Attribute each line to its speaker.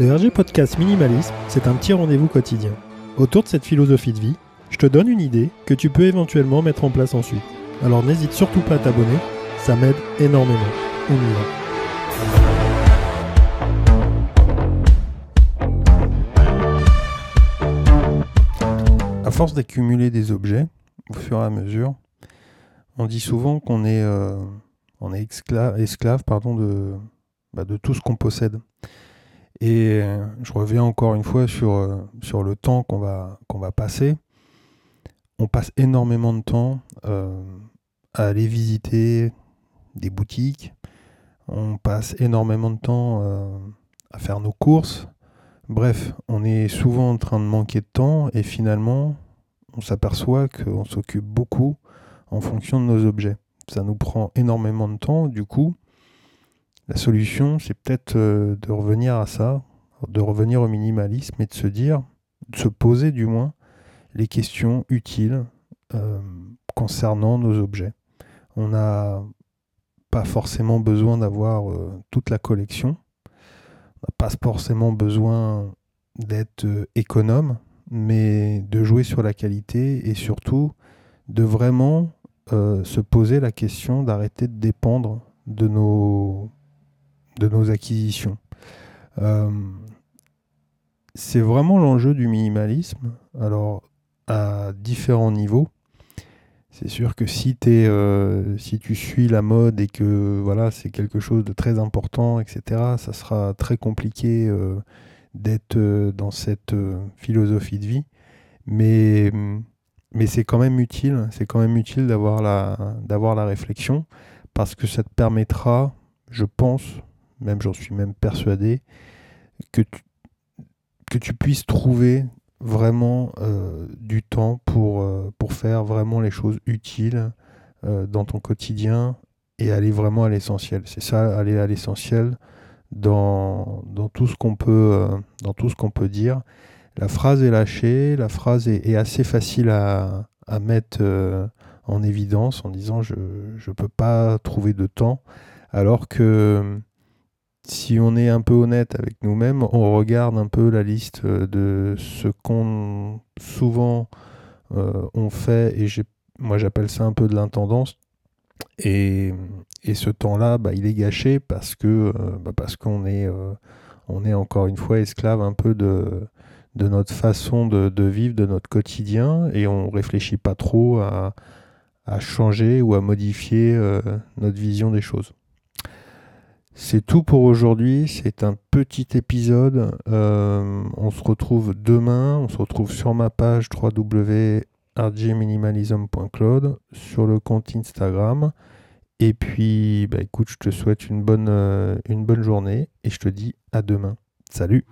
Speaker 1: Le RG Podcast Minimalisme, c'est un petit rendez-vous quotidien. Autour de cette philosophie de vie, je te donne une idée que tu peux éventuellement mettre en place ensuite. Alors n'hésite surtout pas à t'abonner, ça m'aide énormément. On y va. À force d'accumuler des objets, au fur et à mesure, on dit souvent qu'on est, euh, esclave, de, bah, de tout ce qu'on possède. Et euh, je reviens encore une fois sur, euh, sur le temps qu'on va, qu'on va passer. On passe énormément de temps euh, à aller visiter des boutiques. On passe énormément de temps à faire nos courses. Bref, on est souvent en train de manquer de temps et finalement, on s'aperçoit qu'on s'occupe beaucoup en fonction de nos objets. Ça nous prend énormément de temps. Du coup, la solution, c'est peut-être euh, de revenir à ça, de revenir au minimalisme et de se dire, de se poser du moins les questions utiles euh, concernant nos objets. On n'a pas forcément besoin d'avoir euh, toute la collection. On n'a pas forcément besoin d'être économe, mais de jouer sur la qualité et surtout de vraiment se poser la question d'arrêter de dépendre de nos de nos acquisitions. Euh, c'est vraiment l'enjeu du minimalisme. Alors, à différents niveaux. C'est sûr que si, euh, si tu suis la mode et que voilà, c'est quelque chose de très important, etc., ça sera très compliqué euh, d'être dans cette philosophie de vie. Mais, mais c'est quand même utile, c'est quand même utile d'avoir la, d'avoir la réflexion parce que ça te permettra, je pense, même j'en suis même persuadé, que tu, que tu puisses trouver vraiment euh, du temps pour, euh, pour faire vraiment les choses utiles euh, dans ton quotidien et aller vraiment à l'essentiel. C'est ça, aller à l'essentiel dans, dans, tout ce qu'on peut, dans tout peut dire. La phrase est lâchée, la phrase est, assez facile à, à mettre en évidence en disant je ne peux pas trouver de temps, alors que si on est un peu honnête avec nous-mêmes, on regarde un peu la liste euh, de ce qu'on souvent euh, on fait, et moi j'appelle ça un peu de l'intendance. Et, ce temps-là, bah, il est gâché parce que euh, bah, parce qu'on est, on est encore une fois esclave un peu de, de notre façon de, vivre, de notre quotidien, et on réfléchit pas trop à, à changer ou à modifier notre vision des choses. C'est tout pour aujourd'hui. C'est un petit épisode. Euh, on se retrouve demain. On se retrouve sur ma page www.rgminimalism.cloud, sur le compte Instagram. Et puis, bah, écoute, je te souhaite une bonne, euh, une bonne journée et je te dis à demain. Salut